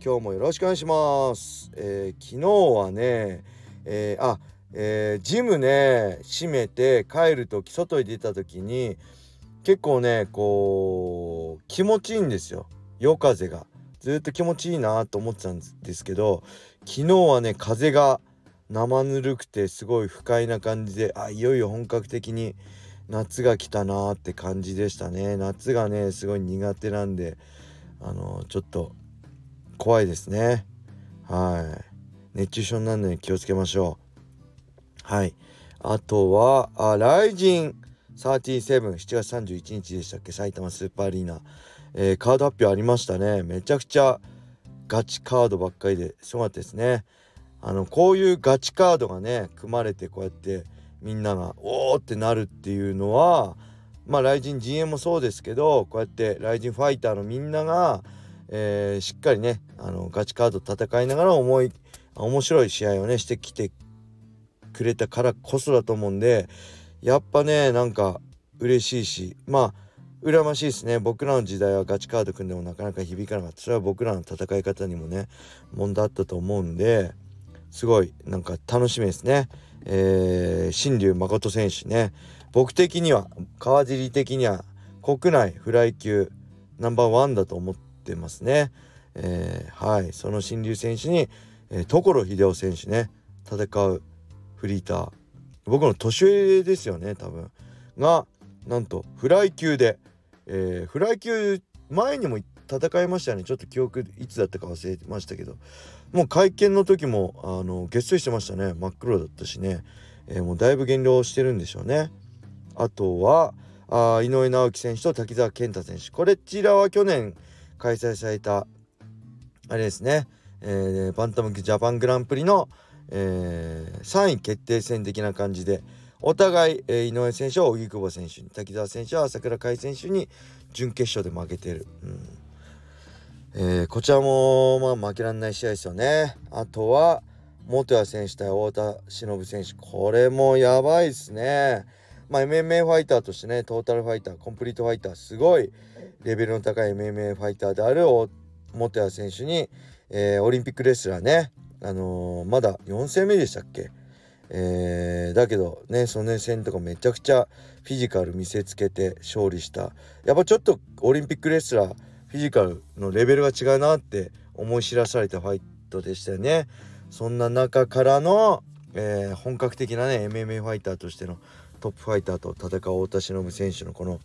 今日もよろしくお願いします、えー、昨日はね、えー、あ、えー、ジムね閉めて帰る時外に出た時に結構ねこう気持ちいいんですよ。夜風が。ずっと気持ちいいなと思ってたんですけど昨日はね風が生ぬるくてすごい不快な感じであいよいよ本格的に夏が来たなーって感じでしたね。夏がねすごい苦手なんであのちょっと怖いですね。はい。熱中症になるのに気をつけましょう。はい。あとはあライジン。377月31日でしたっけ？埼玉スーパーアリーナ、えー、カード発表ありましたね。めちゃくちゃガチカードばっかりですごかったですね。あのこういうガチカードがね組まれてこうやってみんながおーってなるっていうのはまあ、ライジン陣営もそうですけどこうやってライジンファイターのみんなが、えー、しっかりねあのガチカード戦いながら思い面白い試合をねしてきてくれたからこそだと思うんでやっぱねなんか嬉しいしまあ羨ましいですね。僕らの時代はガチカード組んでもなかなか響かなかった。それは僕らの戦い方にもね問題あったと思うんですごいなんか楽しみですね。えー、新竜誠選手ね。僕的には川尻的には国内フライ級ナンバーワンだと思ってますね。えー、はい。その新竜選手に、えー、所秀夫選手ね戦うフリーター。僕の年上ですよね多分。がなんとフライ級で、えー、フライ級前にも戦いましたね。ちょっと記憶いつだったか忘れましたけど。もう会見の時もあの月水してましたね。真っ黒だったしね、えー、もうだいぶ減量してるんでしょうね。あとはあ井上直樹選手と滝沢健太選手。これちらは去年開催されたあれですね、えー、バンタムジャパングランプリの、えー、3位決定戦的な感じでお互い、えー、井上選手は荻久保選手に滝沢選手は朝倉海選手に準決勝で負けてる、うん。えー、こちらも、まあ、負けられない試合ですよね。あとは元谷選手対太田忍選手。これもやばいですね。まあ、MMA ファイターとしてねトータルファイターコンプリートファイターすごいレベルの高い MMA ファイターである元谷選手に、えー、オリンピックレスラーね、あのー、まだ4戦目でしたっけ、えー、だけどねその戦とかめちゃくちゃフィジカル見せつけて勝利した。やっぱちょっとオリンピックレスラーフィジカルのレベルが違うなって思い知らされたファイトでしたよね。そんな中からの、えー、本格的なね MMA ファイターとしてのトップファイターと戦う太田忍選手のこの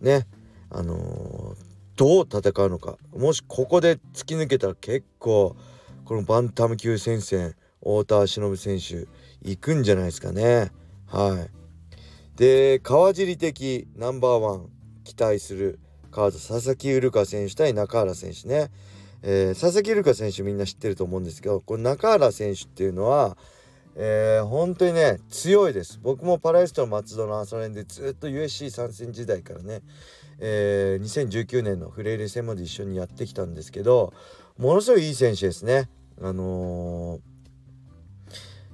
ねあの、どう戦うのか。もしここで突き抜けたら結構このバンタム級戦線太田忍選手行くんじゃないですかね。はい。で川尻的ナンバーワン期待するカード佐々木ウ香選手対中原選手ね、えー、佐々木ウ香選手みんな知ってると思うんですけどこの中原選手っていうのはえー、本当にね強いです。僕もパラエストの松戸の朝練でずっと USC 参戦時代からね、えー、2019年のフレイレ戦まで一緒にやってきたんですけどものすごいいい選手ですね。あのー、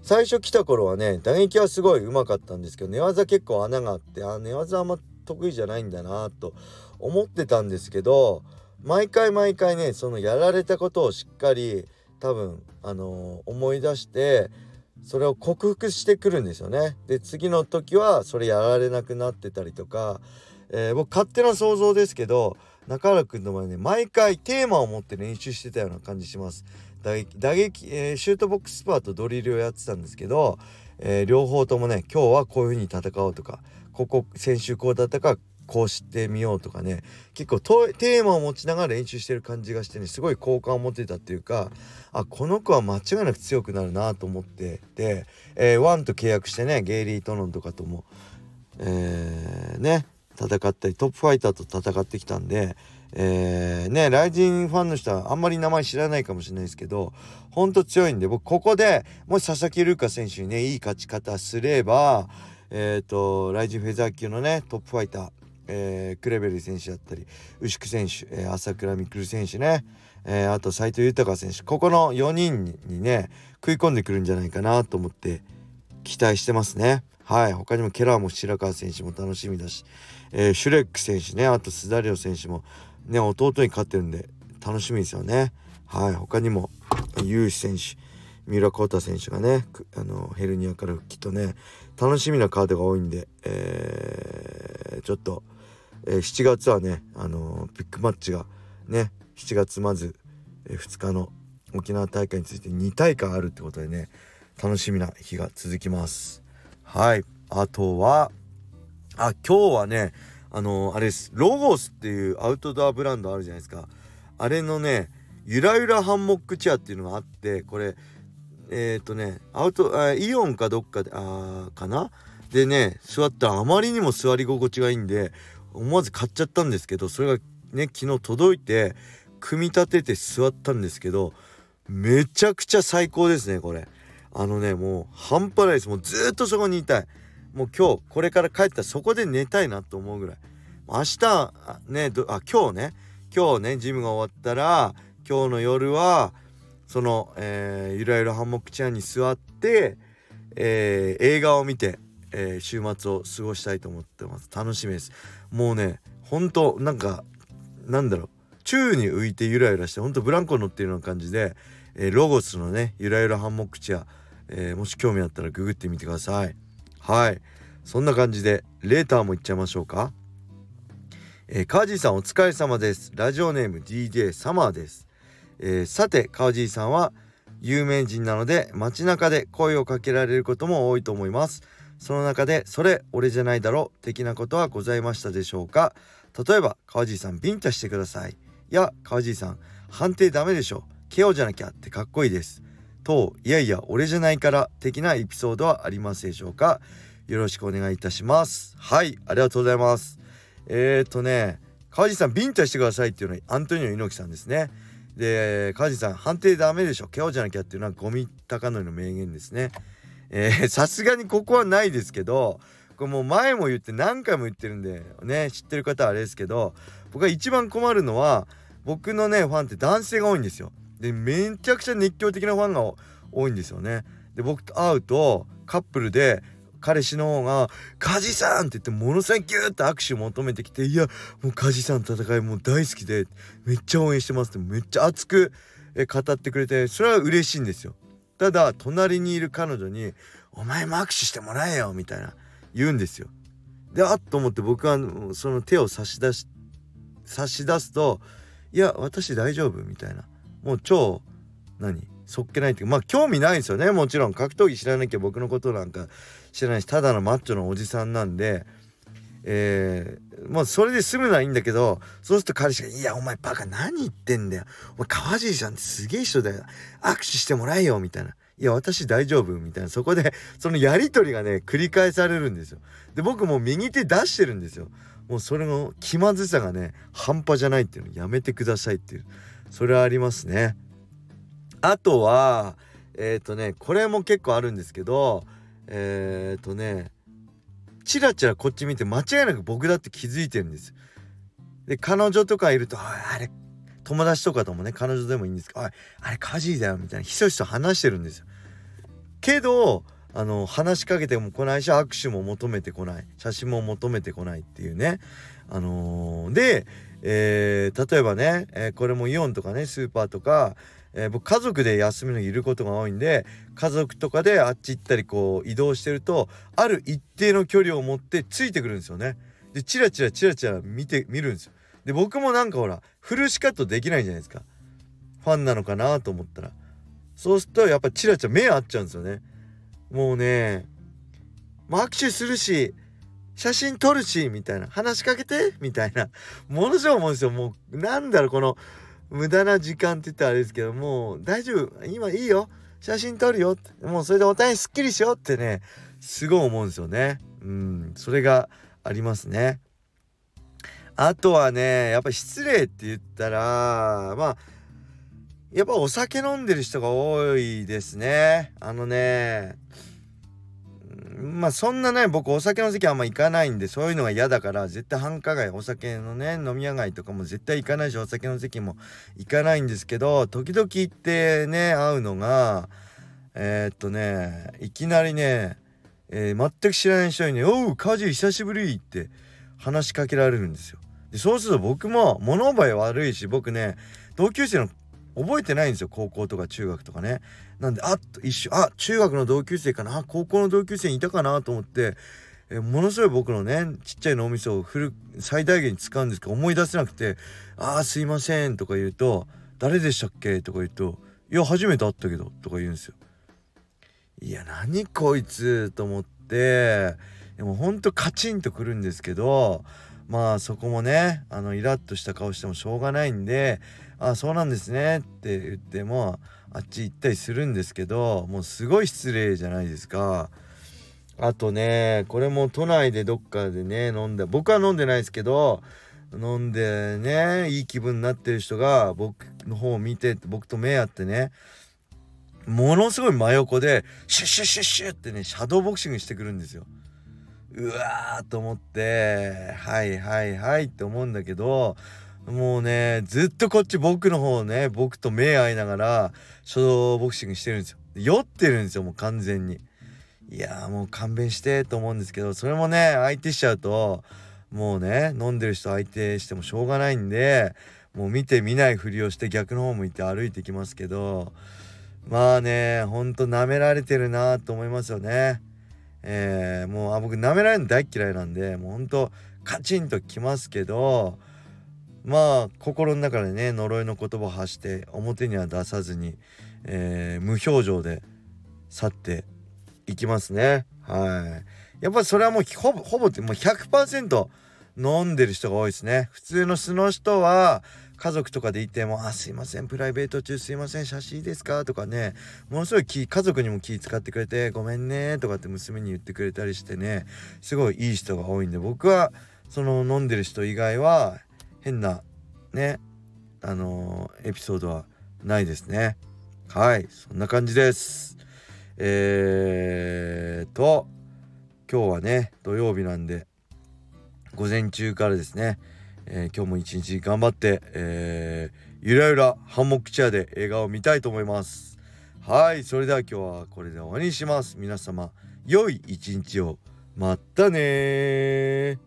最初来た頃はね打撃はすごいうまかったんですけど寝技結構穴があってあ寝技あんま得意じゃないんだなと思ってたんですけど毎回毎回ねそのやられたことをしっかり多分あのー、思い出してそれを克服してくるんですよね。で次の時はそれやられなくなってたりとか、えー、僕勝手な想像ですけど中原君の前ね毎回テーマを持って練習してたような感じします。打撃打撃、えー、シュートボックスパーとドリルをやってたんですけど、えー、両方ともね今日はこういう風に戦おうとかここ先週こうだったかこうしてみようとかね。結構テーマを持ちながら練習してる感じがしてねすごい好感を持ってたっていうかあこの子は間違いなく強くなるなと思ってで、えー、ワンと契約してねゲイリー・トノンとかとも、えー、ね戦ったりトップファイターと戦ってきたんで、えー、ねライジンファンの人はあんまり名前知らないかもしれないですけどほんと強いんで僕ここでもし佐々木瑠香選手にねいい勝ち方すればえっ、ー、とライジンフェザー級のねトップファイターえー、クレベル選手だったり牛久選手、えー、朝倉未来選手ね、えー、あと斎藤豊選手。ここの4人にね食い込んでくるんじゃないかなと思って期待してますね。はい。他にもケラーも白川選手も楽しみだし、え、シュレック選手ね。あと須田亮選手もね弟に勝ってるんで楽しみですよね。はい。他にもユーシ選手三浦航太選手がねあのヘルニアから復帰とね楽しみなカードが多いんで、えー、ちょっと、えー、7月はねあのビッグマッチがね7月まず、え、2日の沖縄大会について2大会あるってことでね楽しみな日が続きます。はい。あとはあ今日はねあの、あれです。ロゴスっていうアウトドアブランドあるじゃないですか。あれのねゆらゆらハンモックチェアっていうのがあってこれえっ、ー、とねアウトあイオンかどっかであーかな？でね座ったらあまりにも座り心地がいいんで思わず買っちゃったんですけどそれがね昨日届いて組み立てて座ったんですけどめちゃくちゃ最高ですねこれ。あのねもう半端ないです。もうずっとそこにいたい。もう今日これから帰ったらそこで寝たいなと思うぐらい。明日ねあ今日ね。今日ねジムが終わったら今日の夜はその、えー、ゆらゆらハンモックチェアに座って、えー、映画を見て、えー、週末を過ごしたいと思ってます。楽しみです。もうねほんとなんかなんだろう。宙に浮いてゆらゆらしてほんとブランコ乗ってるような感じで、えー、ロゴスのねゆらゆらハンモックチェア、えー、もし興味あったらググってみてください。はい。そんな感じでレーターもいっちゃいましょうか。えー、川地さんお疲れ様です。ラジオネーム DJ サマーです。えー、さて川尻さんは有名人なので街中で声をかけられることも多いと思います。その中でそれ俺じゃないだろ的なことはございましたでしょうか？例えば川尻さんビンタしてください。いや川尻さん判定ダメでしょ。KO じゃなきゃってかっこいいです。といやいや俺じゃないから的なエピソードはありますでしょうか？よろしくお願いいたします。はいありがとうございます。えーとね川尻さんビンタしてくださいっていうのはアントニオ猪木さんですね。で川地さん判定ダメでしょ。KO じゃなきゃっていうのはゴミ高則の名言ですね。さすがにここはないですけどこれもう前も言って何回も言ってるんでね知ってる方はあれですけど僕が一番困るのは僕のねファンって男性が多いんですよでめちゃくちゃ熱狂的なファンが多いんですよねで僕と会うとカップルで彼氏の方が「梶さん!」って言ってものすごいギューって握手を求めてきて「いやもう梶さんの戦いもう大好きでめっちゃ応援してます」ってめっちゃ熱く語ってくれてそれは嬉しいんですよ。ただ隣にいる彼女に「お前も握手してもらえよ」みたいな言うんですよ。であっと思って僕はその手を差し出し差し出すと「いや私大丈夫」みたいな。もう超何？そっけないっていうかまあ興味ないですよね。もちろん格闘技知らなきゃ僕のことなんか知らないしただのマッチョのおじさんなんでえー、まあそれで済むのはいいんだけどそうすると彼氏が「いやお前バカ何言ってんだよ。お前川尻さんってすげえ人だよ。握手してもらえよ」みたいな「いや私大丈夫」みたいな。そこでそのやり取りがね繰り返されるんですよ。で僕も右手出してるんですよ。もうそれの気まずさがね半端じゃないっていうの。やめてくださいっていう。それはありますね。あとはえっ、ー、とねこれも結構あるんですけどえっ、ー、とねチラチラこっち見て間違いなく僕だって気づいてるんです。で彼女とかいると「あれ友達とかともね彼女でもいいんですけど「あれカジーだよ」みたいなひそひそ話してるんですよ。けどあの話しかけても来ないし握手も求めてこない写真も求めてこないっていうね。あのー、で、えー、例えばね、えー、これもイオンとかねスーパーとかえー、僕家族で休みの日いることが多いんで家族とかであっち行ったりこう移動してるとある一定の距離を持ってついてくるんですよね。でチラチラチラチラ見て見るんですよ。で僕もなんかほらフルシカットできないじゃないですか。ファンなのかなと思ったらそうするとやっぱチラチラ目合っちゃうんですよね。もうねもう握手するし写真撮るしみたいな話しかけてみたいなものすごい思うんですよもうなんだろうこの無駄な時間って言ったらあれですけどもう大丈夫。今いいよ。写真撮るよ。もうそれでお互いすっきりしようってねすごい思うんですよね。うん。それがありますね。あとはねやっぱ失礼って言ったらまあやっぱお酒飲んでる人が多いですね。あのねまあそんなね僕お酒の席あんま行かないんでそういうのが嫌だから絶対繁華街お酒のね飲み屋街とかも絶対行かないしお酒の席も行かないんですけど時々行ってね会うのがえー、っとねいきなりね、えー、全く知らない人にね「おう家事久しぶり」って話しかけられるんですよ。でそうすると僕も物覚え悪いし僕ね同級生の覚えてないんですよ高校とか中学とかね。なんであっと一瞬あ中学の同級生かな高校の同級生にいたかなと思ってえものすごい僕のねちっちゃい脳みそをフル最大限に使うんですけど思い出せなくて「ああすいません」とか言うと「誰でしたっけ?」とか言うと「いや初めて会ったけど」とか言うんですよ。いや何こいつと思ってでもほんとカチンとくるんですけどまあそこもねあのイラッとした顔してもしょうがないんで「あそうなんですね」って言ってもあっち行ったりするんですけどもうすごい失礼じゃないですか。あとねこれも都内でどっかでね飲んで僕は飲んでないですけど飲んでねいい気分になってる人が僕の方を見て僕と目合ってねものすごい真横でシュッシュッシュッシュッってねシャドーボクシングしてくるんですよ。うわーと思ってはいはいはいって思うんだけどもうねずっとこっち僕の方ね僕と目合いながらシャドーボクシングしてるんですよ。酔ってるんですよもう完全に。いやもう勘弁してと思うんですけどそれもね相手しちゃうともうね飲んでる人相手してもしょうがないんでもう見て見ないふりをして逆の方向いて歩いてきますけどまあねほんと舐められてるなと思いますよね。えー、もうあ僕舐められるの大嫌いなんでもうほんとカチンときますけどまあ心の中でね呪いの言葉を発して表には出さずに、えー、無表情で去っていきますね。はい。やっぱりそれはもうほぼほぼってもう100%飲んでる人が多いですね。普通の素の人は家族とかでいても「あすいませんプライベート中すいません写真いいですか?」とかねものすごい気家族にも気使ってくれて「ごめんね」とかって娘に言ってくれたりしてねすごいいい人が多いんで僕はその飲んでる人以外は変なねあのー、エピソードはないですね。はいそんな感じです。えーと今日はね土曜日なんで午前中からですね。えー、今日も一日頑張って、えー、ゆらゆらハンモックチェアで映画を見たいと思います。はいそれでは今日はこれで終わりにします。皆様良い一日を。またね